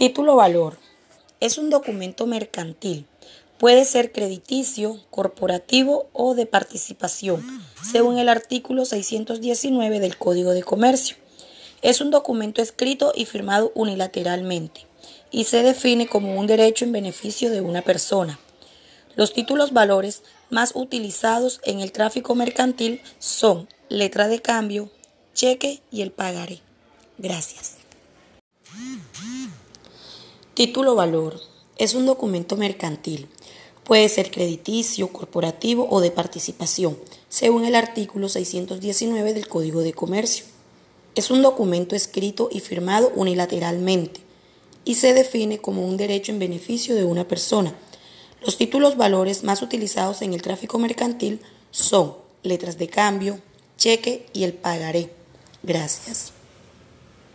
Título valor. Es un documento mercantil. Puede ser crediticio, corporativo o de participación, según el artículo 619 del Código de Comercio. Es un documento escrito y firmado unilateralmente y se define como un derecho en beneficio de una persona. Los títulos valores más utilizados en el tráfico mercantil son letra de cambio, cheque y el pagaré. Gracias. Título valor. Es un documento mercantil. Puede ser crediticio, corporativo o de participación, según el artículo 619 del Código de Comercio. Es un documento escrito y firmado unilateralmente y se define como un derecho en beneficio de una persona. Los títulos valores más utilizados en el tráfico mercantil son letras de cambio, cheque y el pagaré. Gracias.